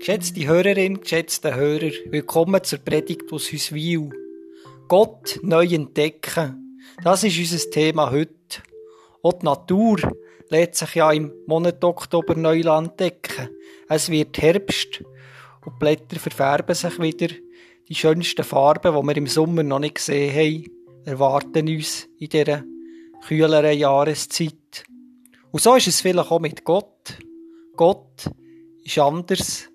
Geschätzte Hörerin, geschätzte Hörer, willkommen zur Predigt aus Hüswil. Gott neu entdecken. Das ist unser Thema heute. Auch die Natur lässt sich ja im Monat Oktober neu entdecken. Es wird Herbst und die Blätter verfärben sich wieder. Die schönsten Farben, die wir im Sommer noch nicht gesehen haben, erwarten uns in dieser kühleren Jahreszeit. Und so ist es vielleicht auch mit Gott. Gott ist anders,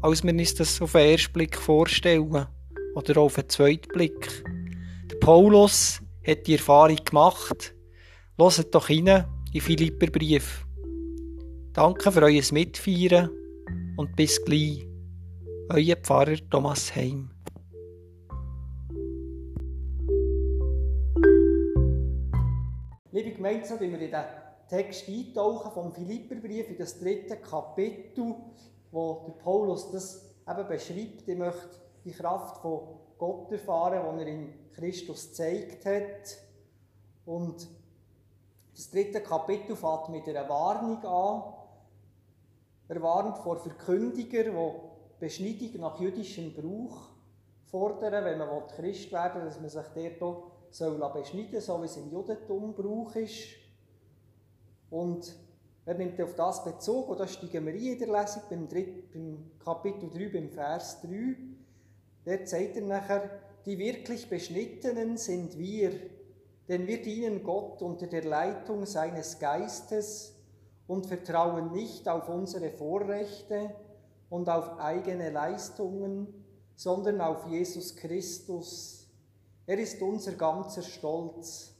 als wir uns das auf den ersten Blick vorstellen. Oder auf den zweiten Blick. Der Paulus hat die Erfahrung gemacht. Hört doch rein in Philipperbrief. Danke für euer Mitfeiern und bis gleich. Euer Pfarrer Thomas Heim. Liebe Gemeinde, so wir in den Text eintauchen vom Philipperbrief in das dritte Kapitel, wo der Paulus das eben beschreibt. Ich möchte die Kraft von Gott erfahren, die er in Christus gezeigt hat. Und das dritte Kapitel fängt mit einer Warnung an. Er warnt vor Verkündigern, die Beschneidung nach jüdischem Brauch fordern, wenn man Christ werden will, dass man sich dort beschneiden soll, so wie es im Judentum Brauch ist. Und er nimmt auf das Bezug, und da steigen wir in der Lesung beim, Dritt, beim Kapitel 3, beim Vers 3. Dort sagt er nachher, die wirklich Beschnittenen sind wir, denn wir dienen Gott unter der Leitung seines Geistes und vertrauen nicht auf unsere Vorrechte und auf eigene Leistungen, sondern auf Jesus Christus. Er ist unser ganzer Stolz.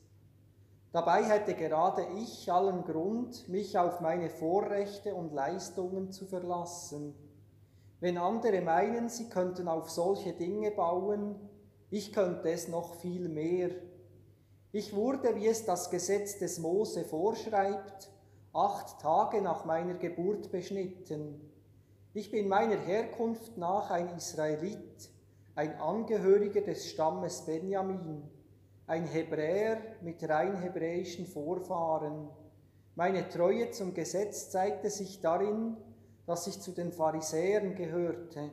Dabei hätte gerade ich allen Grund, mich auf meine Vorrechte und Leistungen zu verlassen. Wenn andere meinen, sie könnten auf solche Dinge bauen, ich könnte es noch viel mehr. Ich wurde, wie es das Gesetz des Mose vorschreibt, acht Tage nach meiner Geburt beschnitten. Ich bin meiner Herkunft nach ein Israelit, ein Angehöriger des Stammes Benjamin ein Hebräer mit rein hebräischen Vorfahren. Meine Treue zum Gesetz zeigte sich darin, dass ich zu den Pharisäern gehörte,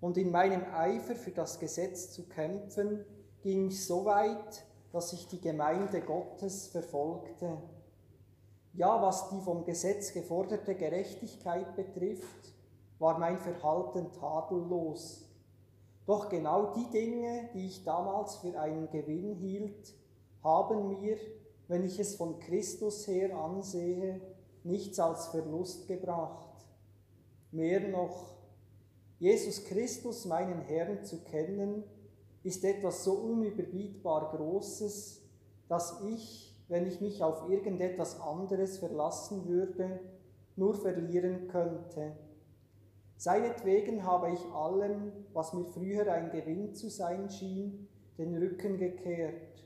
und in meinem Eifer für das Gesetz zu kämpfen, ging ich so weit, dass ich die Gemeinde Gottes verfolgte. Ja, was die vom Gesetz geforderte Gerechtigkeit betrifft, war mein Verhalten tadellos. Doch genau die Dinge, die ich damals für einen Gewinn hielt, haben mir, wenn ich es von Christus her ansehe, nichts als Verlust gebracht. Mehr noch, Jesus Christus, meinen Herrn, zu kennen, ist etwas so unüberbietbar Großes, dass ich, wenn ich mich auf irgendetwas anderes verlassen würde, nur verlieren könnte. Seinetwegen habe ich allem, was mir früher ein Gewinn zu sein schien, den Rücken gekehrt.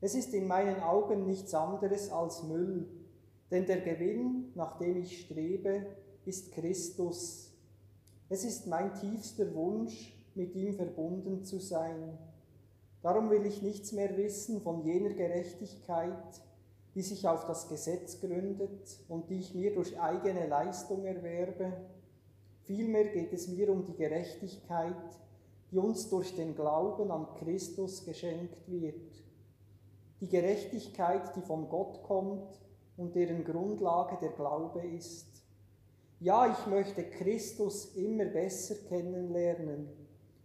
Es ist in meinen Augen nichts anderes als Müll, denn der Gewinn, nach dem ich strebe, ist Christus. Es ist mein tiefster Wunsch, mit ihm verbunden zu sein. Darum will ich nichts mehr wissen von jener Gerechtigkeit, die sich auf das Gesetz gründet und die ich mir durch eigene Leistung erwerbe, Vielmehr geht es mir um die Gerechtigkeit, die uns durch den Glauben an Christus geschenkt wird. Die Gerechtigkeit, die von Gott kommt und deren Grundlage der Glaube ist. Ja, ich möchte Christus immer besser kennenlernen.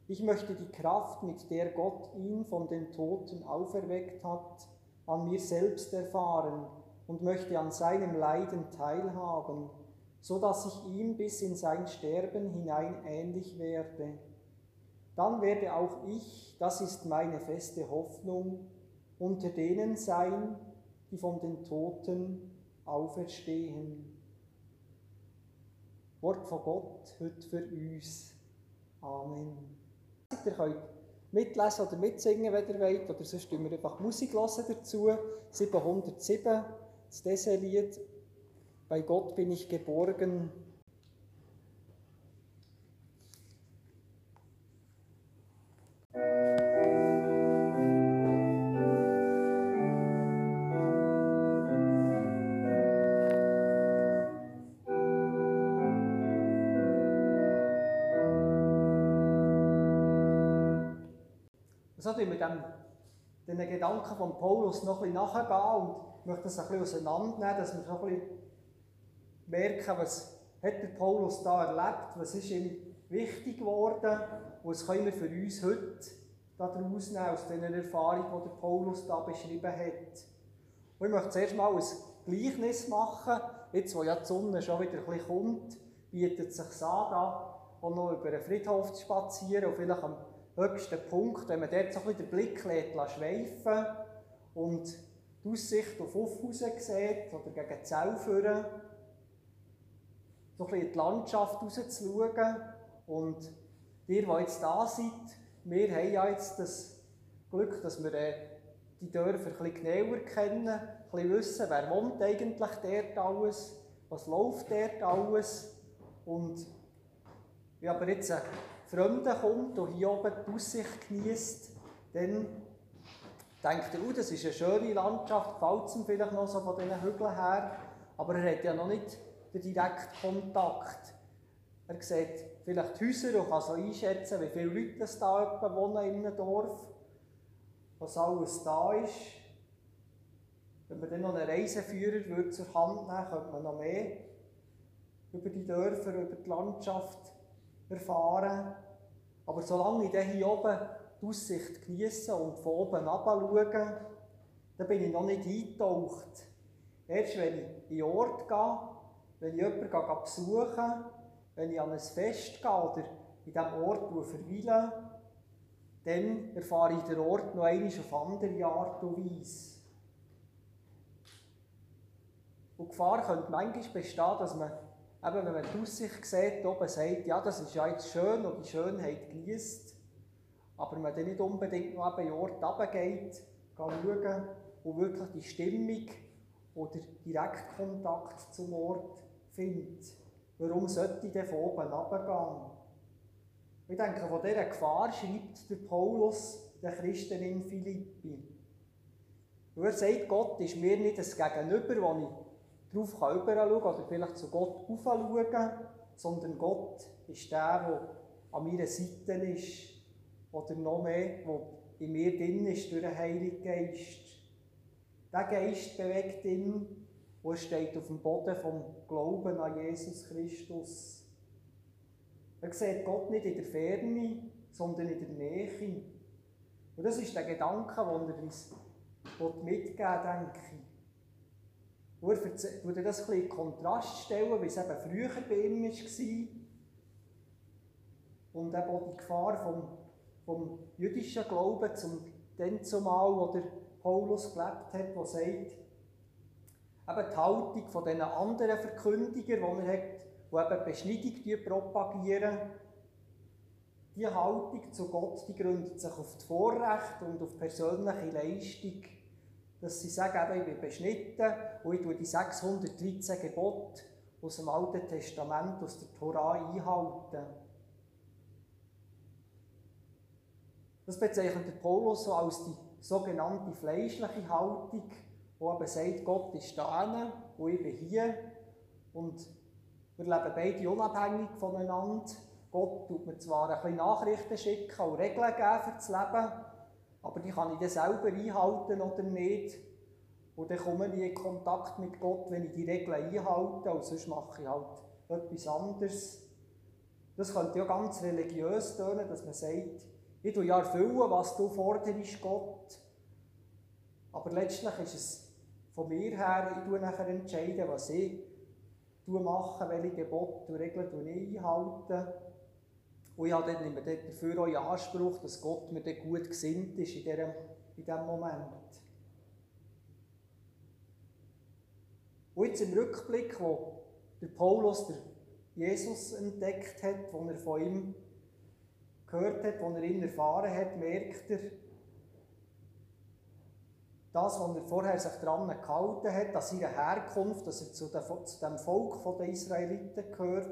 Ich möchte die Kraft, mit der Gott ihn von den Toten auferweckt hat, an mir selbst erfahren und möchte an seinem Leiden teilhaben so dass ich ihm bis in sein Sterben hinein ähnlich werde. Dann werde auch ich, das ist meine feste Hoffnung, unter denen sein, die von den Toten auferstehen. Wort von Gott heute für uns. Amen. Ihr könnt mitlesen oder mitsingen, wenn ihr wollt, oder sonst wir einfach Musik hören dazu. 707, das Deselied bei Gott bin ich geborgen. so tun wir dem, den Gedanken von Paulus noch ein bisschen nachgehen und möchte das ein bisschen auseinandernehmen, dass wir so ein bisschen merken, was hat der Paulus da erlebt, was ist ihm wichtig geworden? Und was können wir für uns heute daraus nehmen, aus den Erfahrungen, die der Paulus da beschrieben hat. Und ich möchte zuerst mal ein Gleichnis machen, jetzt wo ja die Sonne schon wieder ein bisschen kommt, bietet es sich an, da noch über einen Friedhof zu spazieren. Und vielleicht am höchsten Punkt, wenn man dort so ein bisschen den Blick lässt, schweifen und die Aussicht auf Uffhausen sieht oder gegen Zell führen, so ein bisschen in die Landschaft rauszuschauen. Und ihr, die jetzt da seid, wir haben ja jetzt das Glück, dass wir äh, die Dörfer ein bisschen genauer kennen, ein bisschen wissen, wer wohnt eigentlich dort alles, was läuft dort alles. Und wenn aber jetzt ein Fremder kommt und hier oben die Aussicht genießt, dann denkt er, oh, das ist eine schöne Landschaft, gefällt es ihm vielleicht noch so von diesen Hügeln her, aber er hat ja noch nicht den direkten Kontakt. Er sieht vielleicht Häuser und kann so einschätzen, wie viele Leute es da wohnen in einem Dorf, was alles da ist. Wenn man dann noch einen Reiseführer würde zur Hand nehmen könnte man noch mehr über die Dörfer, über die Landschaft erfahren. Aber solange ich hier oben die Aussicht genieße und von oben schaue, dann bin ich noch nicht eingetaucht. Erst wenn ich in den Ort gehe, wenn ich jemanden besuche, wenn ich an ein Fest gehe oder in diesem Ort verweile, dann erfahre ich den Ort noch einmal auf andere Art und Weise. Und Gefahr könnte manchmal bestehen, dass man eben, wenn man die Aussicht sieht, oben sagt, ja, das ist ja jetzt schön und die Schönheit genießt, aber man dann nicht unbedingt noch eben in den Ort runtergeht, schauen und wirklich die Stimmung oder Direktkontakt zum Ort findet. Warum sollte ich von oben runtergehen? Ich denke, von dieser Gefahr schreibt der Paulus den Christen in Philippi. Und er sagt, Gott ist mir nicht ein Gegenüber, wo ich darauf schauen kann oder vielleicht zu Gott aufschauen sondern Gott ist der, der an meiner Seite ist oder noch mehr, der in mir drin ist durch den Heiligen Geist. Der Geist bewegt ihn und er steht auf dem Boden vom Glauben an Jesus Christus. Er sieht Gott nicht in der Ferne, sondern in der Nähe. Und das ist der Gedanke, den er uns mitgeben denke ich. Und er würde das ein in Kontrast stellen, wie es eben früher bei ihm war. Und eben auch die Gefahr vom, vom jüdischen Glauben zum dann zumal, wo der Paulus gelebt hat, der sagt, eben die Haltung von diesen anderen Verkündigern, die er hat, die eben Beschneidung propagieren, die Haltung zu Gott, die gründet sich auf das Vorrecht und auf persönliche Leistung dass sie sagen, eben, ich bin beschnitten und ich tue die 613 Gebote aus dem Alten Testament, aus der Tora einhalten. Das bezeichnet Paulus so als die sogenannte fleischliche Haltung, wo eben sagt, Gott ist da und ich bin hier und wir leben beide unabhängig voneinander. Gott tut mir zwar ein bisschen Nachrichten schicken und Regeln geben für das Leben, aber die kann ich dann selber einhalten oder nicht. Und dann komme ich in Kontakt mit Gott, wenn ich die Regeln einhalte, und sonst mache ich halt etwas anderes. Das könnte ja ganz religiös tönen, dass man sagt, ich tue ja erfüllen, was du forderst, Gott. Aber letztlich ist es von mir her, ich tue nachher entscheiden, was ich mache, welche Gebote und Regeln ich einhalte. Und ich habe dann dafür auch in Anspruch, dass Gott mir dann gut gesinnt ist in diesem, in Moment. Und jetzt im Rückblick, wo der Paulus der Jesus entdeckt hat, wo er von ihm gehört hat, wo er ihn erfahren hat, merkt er, das, was er vorher sich daran gehalten hat, dass seine Herkunft, dass er zu, dem Volk der Israeliten gehört,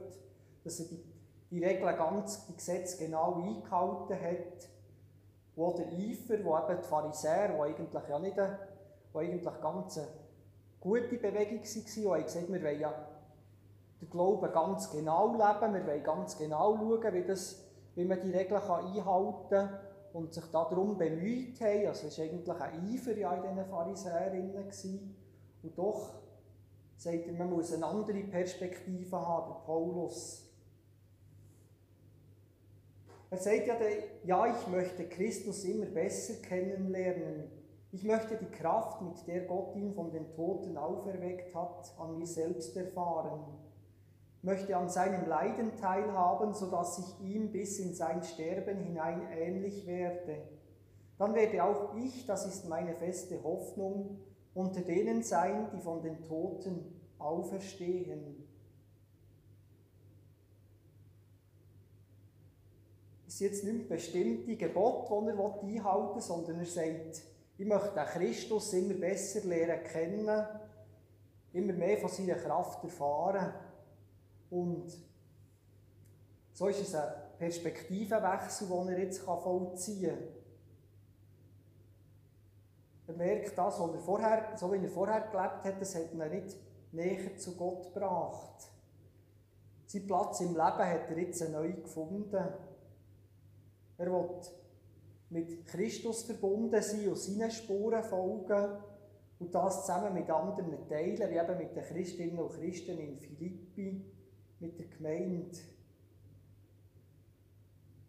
dass er die die Regeln ganz, die Gesetze genau eingehalten hat, wo der Eifer, wo eben die Pharisäer, wo eigentlich ja nicht eine, wo eigentlich ganz eine gute Bewegung war, die gesagt wir wollen ja den Glauben ganz genau leben, wir wollen ganz genau schauen, wie, das, wie man die Regeln kann einhalten kann. Und sich darum bemüht haben. Also es war eigentlich ein Eifer ja in diesen Pharisäerinnen. Und doch sagt er, man muss eine andere Perspektive haben, der Paulus. Er sagt ja, ja, ich möchte Christus immer besser kennenlernen. Ich möchte die Kraft, mit der Gott ihn von den Toten auferweckt hat, an mir selbst erfahren. Möchte an seinem Leiden teilhaben, sodass ich ihm bis in sein Sterben hinein ähnlich werde. Dann werde auch ich, das ist meine feste Hoffnung, unter denen sein, die von den Toten auferstehen. Es ist jetzt nicht bestimmte Gebot, die er einhalten will, sondern er sagt, ich möchte Christus immer besser lernen kennen, immer mehr von seiner Kraft erfahren. Und so ist es ein Perspektivenwechsel, den er jetzt vollziehen kann. Er merkt das, was er vorher, so wie er vorher gelebt hat, das hat ihn nicht näher zu Gott gebracht. Sein Platz im Leben hat er jetzt neu gefunden. Er will mit Christus verbunden sein und seinen Spuren folgen und das zusammen mit anderen teilen, wie eben mit den Christinnen und Christen in Philippi, mit der Gemeinde.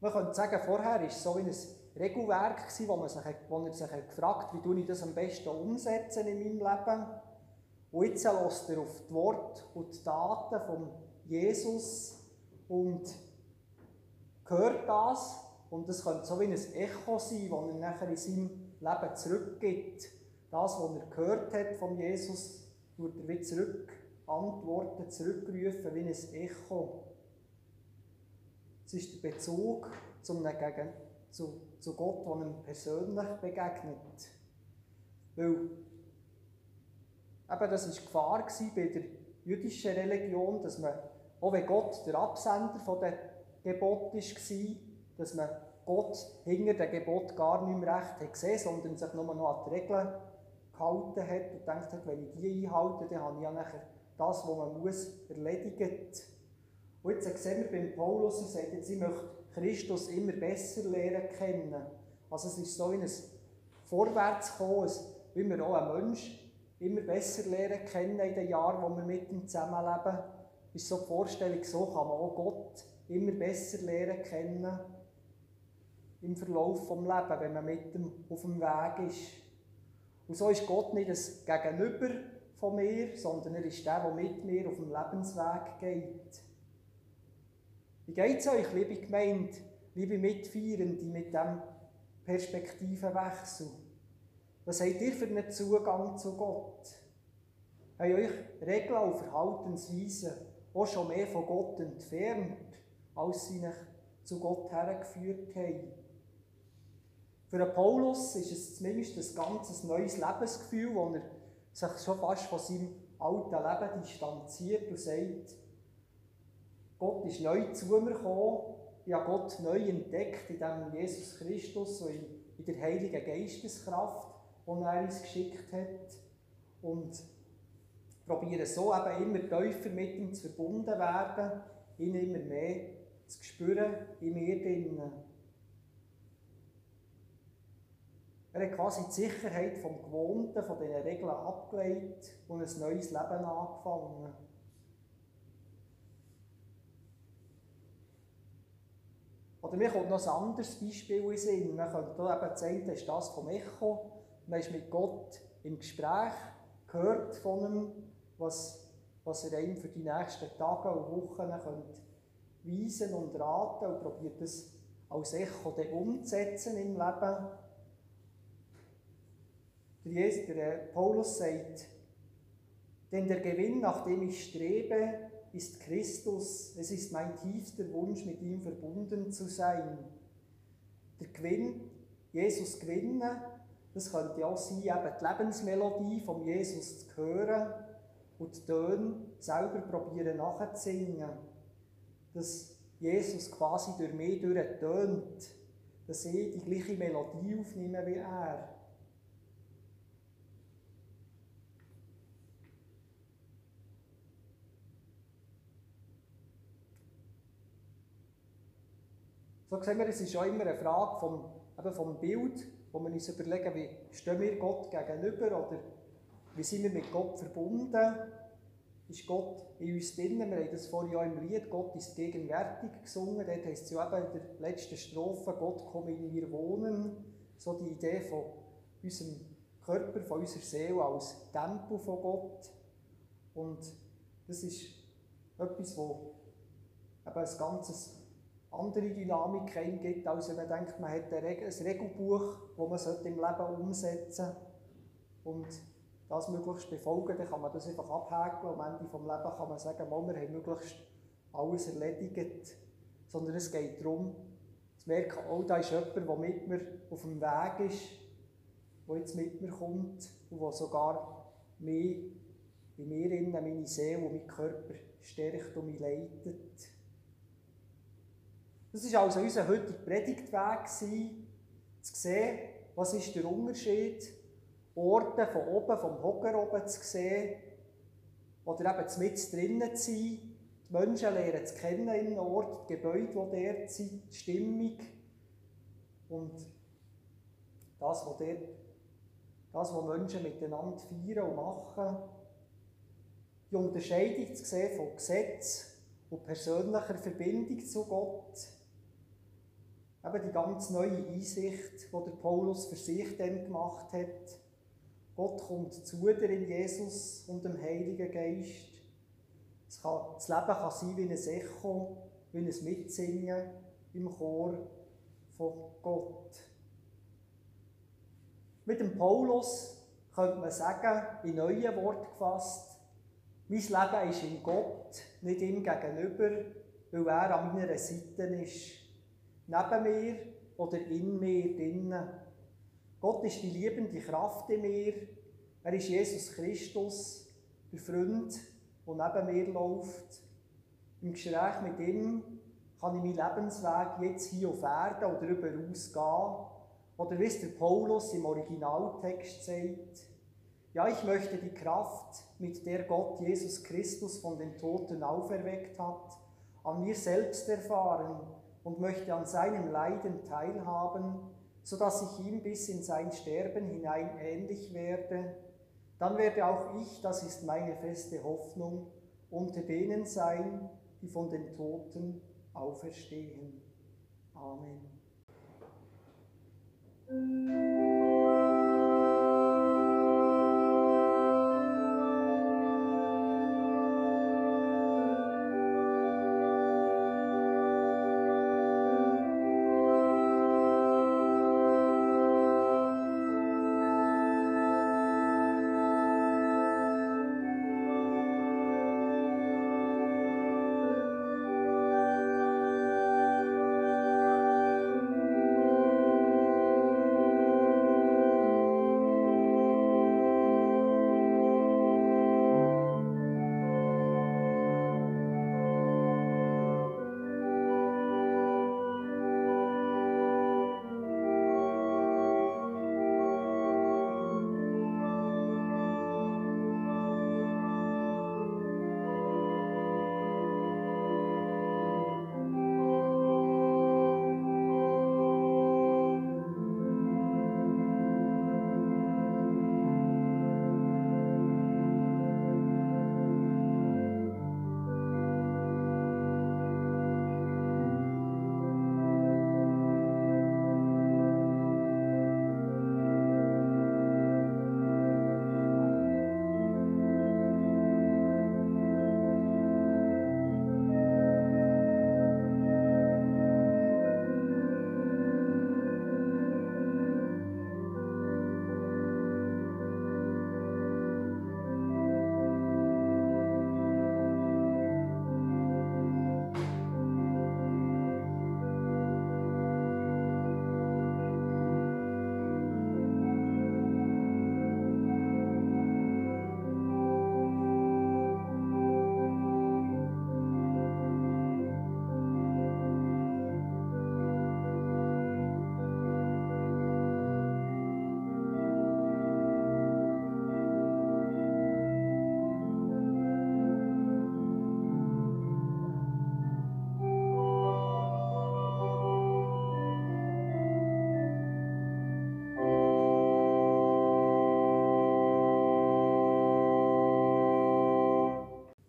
Man könnte sagen, vorher war es so wie ein Regelwerk, wo, man sich, wo er sich gefragt hat, wie ich das am besten umsetzen in meinem Leben. Und jetzt lässt er auf die Worte und die Daten von Jesus und hört das. Und das könnte so wie ein Echo sein, das er nachher in seinem Leben zurückgibt. Das, was er gehört hat von Jesus, wird er wieder zurück antworten, zurückrufen wie ein Echo. Es ist der Bezug zum Gegen zu, zu Gott, der ihm persönlich begegnet. Weil eben das war Gefahr bei der jüdischen Religion, dass man, auch wenn Gott der Absender der Gebot war, dass man Gott hinter dem Gebot gar nicht mehr recht hat gesehen, sondern sich nur noch an die Regeln gehalten hat und gedacht hat, wenn ich die einhalte, dann habe ich ja nachher das, was man muss, erledigt. Und jetzt sehen wir beim Paulus, er sagt jetzt, möchte Christus immer besser lernen kennen. Also es ist so ein Vorwärtskommen, wie wir auch einen Menschen immer besser lernen kennen in den Jahren, wo wir mit ihm zusammenleben. Ist so die Vorstellung, so kann man auch Gott immer besser lernen kennen im Verlauf des Lebens, wenn man mit ihm auf dem Weg ist. Und so ist Gott nicht das Gegenüber von mir, sondern er ist der, der mit mir auf dem Lebensweg geht. Wie geht es euch, liebe Gemeinde, liebe Mitfeierende, mit diesem Perspektivenwechsel? Was habt ihr für einen Zugang zu Gott? Habt euch Regeln und Verhaltensweisen auch schon mehr von Gott entfernt, als sie euch zu Gott hergeführt haben? Für Paulus ist es zumindest ein ganz neues Lebensgefühl, wo er sich schon fast von seinem alten Leben distanziert und sagt, Gott ist neu zu mir gekommen. Ich habe Gott neu entdeckt in dem Jesus Christus und in der Heiligen Geisteskraft, die er uns geschickt hat. Und probiere so eben immer tiefer mit ihm zu verbunden werden, ihn immer mehr zu spüren in mir drinnen. Er hat quasi die Sicherheit vom Gewohnten, von diesen Regeln abgelegt und ein neues Leben angefangen. Oder mir kommt noch ein anderes Beispiel in Sinn. Man könnte hier eben sagen, das ist das vom Echo. Man ist mit Gott im Gespräch, hört von ihm, was, was er einem für die nächsten Tage und Wochen könnte weisen und raten und probiert das als Echo umzusetzen im Leben. Der, Paulus sagt, denn der Gewinn, nach dem ich strebe, ist Christus. Es ist mein tiefster Wunsch, mit ihm verbunden zu sein. Der Gewinn, Jesus gewinnen, das könnte auch sein, eben die Lebensmelodie von Jesus zu hören und die Töne selber probieren nachzusingen. Dass Jesus quasi durch mich durchtönt, dass ich die gleiche Melodie aufnehme wie er. So sehen wir, es ist auch immer eine Frage vom eben vom Bild, wo wir uns überlegen, wie stehen wir Gott gegenüber oder wie sind wir mit Gott verbunden, ist Gott in uns drin. Wir haben das vorhin auch im Lied, Gott ist gegenwärtig gesungen. Dort heißt es ja eben in der letzten Strophe, Gott komme in mir wohnen. So die Idee von unserem Körper, von unserer Seele als Tempel von Gott. Und das ist etwas, wo eben ein ganzes andere Dynamik gibt, als wenn man denkt, man hat ein Regelbuch, das man im Leben umsetzen sollte. Und das möglichst befolgen, dann kann man das einfach abhaken und am Ende des Lebens kann man sagen, wir haben möglichst alles erledigt. Sondern es geht darum, zu merken, oh, da ist jemand, der mit mir auf dem Weg ist, der jetzt mit mir kommt und der sogar mich, in mir innen, meine Seele und mein Körper stärkt und mich leitet. Das war also unser heutiger Predigtweg, zu sehen, was ist der Unterschied Orte von oben, vom Hocker oben zu sehen oder eben mit drinnen zu sein, die Menschen lernen zu kennen in einem Ort, die Gebäude, die dort sind, die Stimmung und das, was dort, das, was Menschen miteinander feiern und machen. Die Unterscheidung zu sehen von Gesetz und persönlicher Verbindung zu Gott. Eben die ganz neue Einsicht, die der Paulus für sich dann gemacht hat Gott kommt zu dir in Jesus und dem Heiligen Geist. Das, kann, das Leben kann sein wie ein Echo, wie ein Mitsingen im Chor von Gott. Mit dem Paulus könnte man sagen, in neuen Worten gefasst, mein Leben ist in Gott, nicht ihm gegenüber, weil er an meiner Seite ist. Neben mir oder in mir drinnen. Gott ist die liebende Kraft in mir. Er ist Jesus Christus, der Freund, der neben mir läuft. Im Gespräch mit ihm kann ich meinen Lebensweg jetzt hier auf Erden oder darüber gehen. Oder wie es der Paulus im Originaltext sagt, ja, ich möchte die Kraft, mit der Gott Jesus Christus von den Toten auferweckt hat, an mir selbst erfahren und möchte an seinem Leiden teilhaben, so dass ich ihm bis in sein Sterben hinein ähnlich werde. Dann werde auch ich, das ist meine feste Hoffnung, unter denen sein, die von den Toten auferstehen. Amen.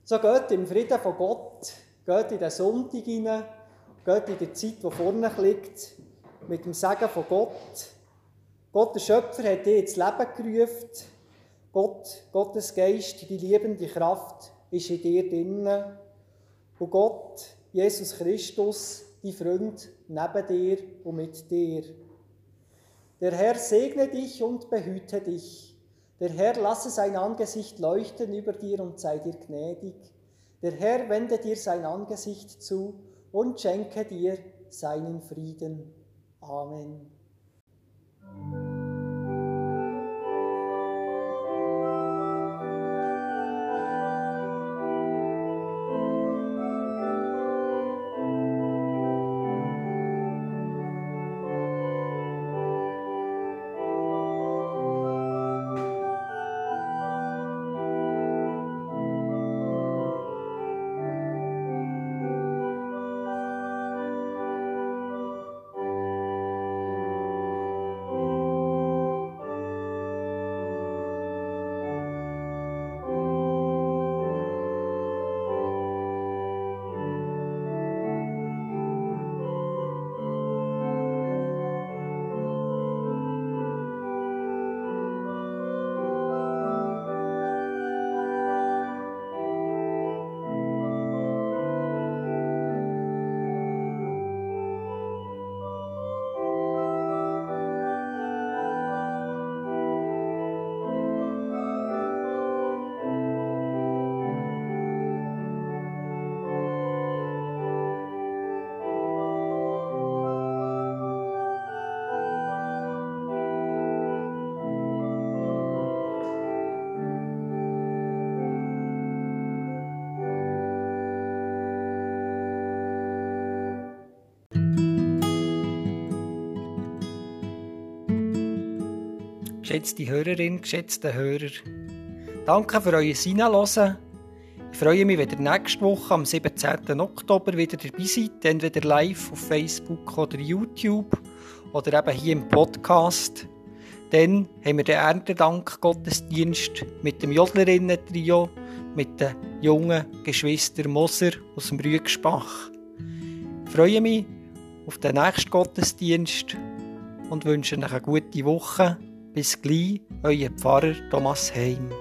So geht im Frieden von Gott, geht in den Sonntag hinein, geht in die Zeit, die vorne liegt, mit dem Segen von Gott. Gott, der Schöpfer, hat dich ins Leben gerufen. Gott, Gottes Geist, die liebende Kraft, ist in dir drinnen. Und Gott, Jesus Christus, die Freund neben dir und mit dir. Der Herr segne dich und behüte dich. Der Herr lasse sein Angesicht leuchten über dir und sei dir gnädig. Der Herr wende dir sein Angesicht zu und schenke dir seinen Frieden. Amen. Geschätzte Hörerin, geschätzte Hörer, danke für euer Hineinhören. Ich freue mich, wenn ihr nächste Woche am 17. Oktober wieder dabei seid, entweder live auf Facebook oder YouTube oder eben hier im Podcast. Dann haben wir den Erntedank-Gottesdienst mit dem Jodlerinnen-Trio, mit den jungen Geschwistern Moser aus dem Rüegspach. Ich freue mich auf den nächsten Gottesdienst und wünsche euch eine gute Woche. Bis gleich, euer Pfarrer Thomas Heim.